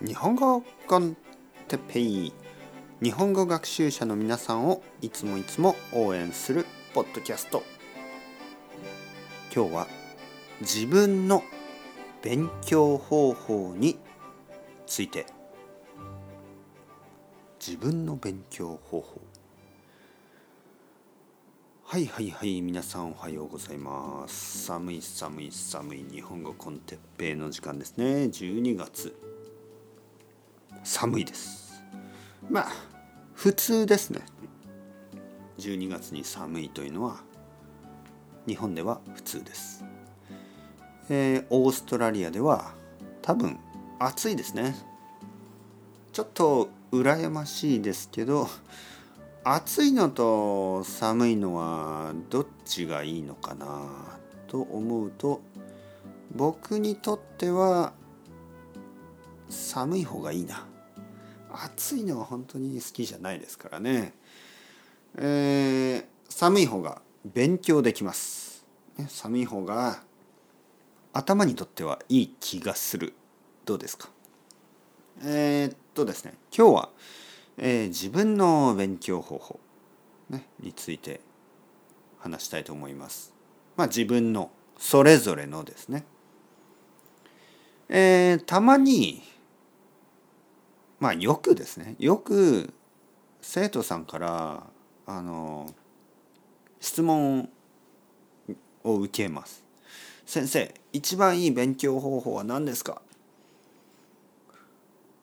日本語コンテッペイ。日本語学習者の皆さんをいつもいつも応援するポッドキャスト。今日は自分の勉強方法について。自分の勉強方法。はいはいはい皆さんおはようございます。寒い寒い寒い日本語コンテッペイの時間ですね。12月。寒いです。まあ普通ですね。12月に寒いというのは日本では普通です。えー、オーストラリアでは多分暑いですね。ちょっと羨ましいですけど暑いのと寒いのはどっちがいいのかなと思うと僕にとっては寒い方がいいな。暑いのは本当に好きじゃないですからね。えー、寒い方が勉強できます。寒い方が頭にとってはいい気がする。どうですか？えー、っとですね。今日は、えー、自分の勉強方法、ね、について話したいと思います。まあ自分のそれぞれのですね。えー、たまにまあよくですね。よく生徒さんからあの質問を受けます。先生一番いい勉強方法は何ですか？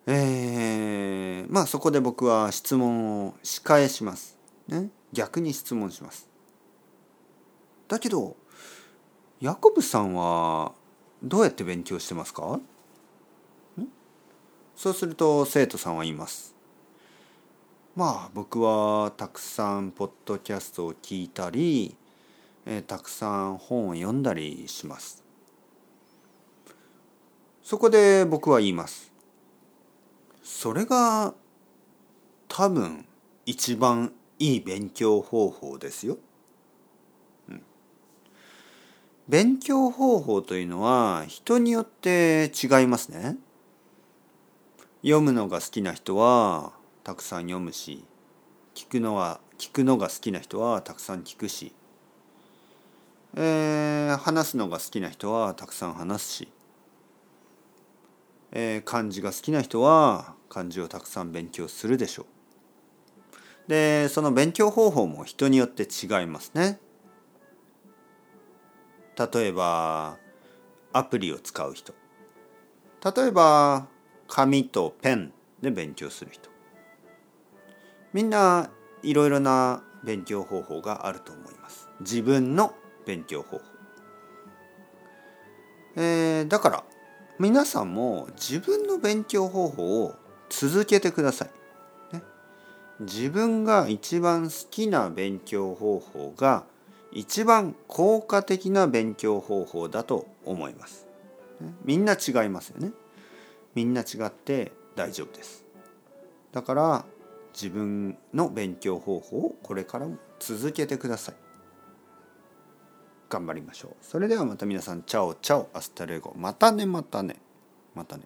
えー、まあそこで僕は質問を仕返します。ね、逆に質問します。だけどヤコブさんはどうやって勉強してますか？そうすると生徒さんは言います。まあ僕はたくさんポッドキャストを聞いたりえー、たくさん本を読んだりします。そこで僕は言います。それが多分一番いい勉強方法ですよ。うん、勉強方法というのは人によって違いますね。読むのが好きな人はたくさん読むし聞くのは聞くのが好きな人はたくさん聞くしえー、話すのが好きな人はたくさん話すし、えー、漢字が好きな人は漢字をたくさん勉強するでしょう。でその勉強方法も人によって違いますね。例えばアプリを使う人例えば紙とペンで勉強する人。みんないろいろな勉強方法があると思います。自分の勉強方法、えー、だから皆さんも自分の勉強方法を続けてください、ね、自分が一番好きな勉強方法が一番効果的な勉強方法だと思います、ね、みんな違いますよね。みんな違って大丈夫です。だから自分の勉強方法をこれからも続けてください。頑張りましょう。それではまた皆さんチャオチャオアスタレゴ。またねまたね。またね。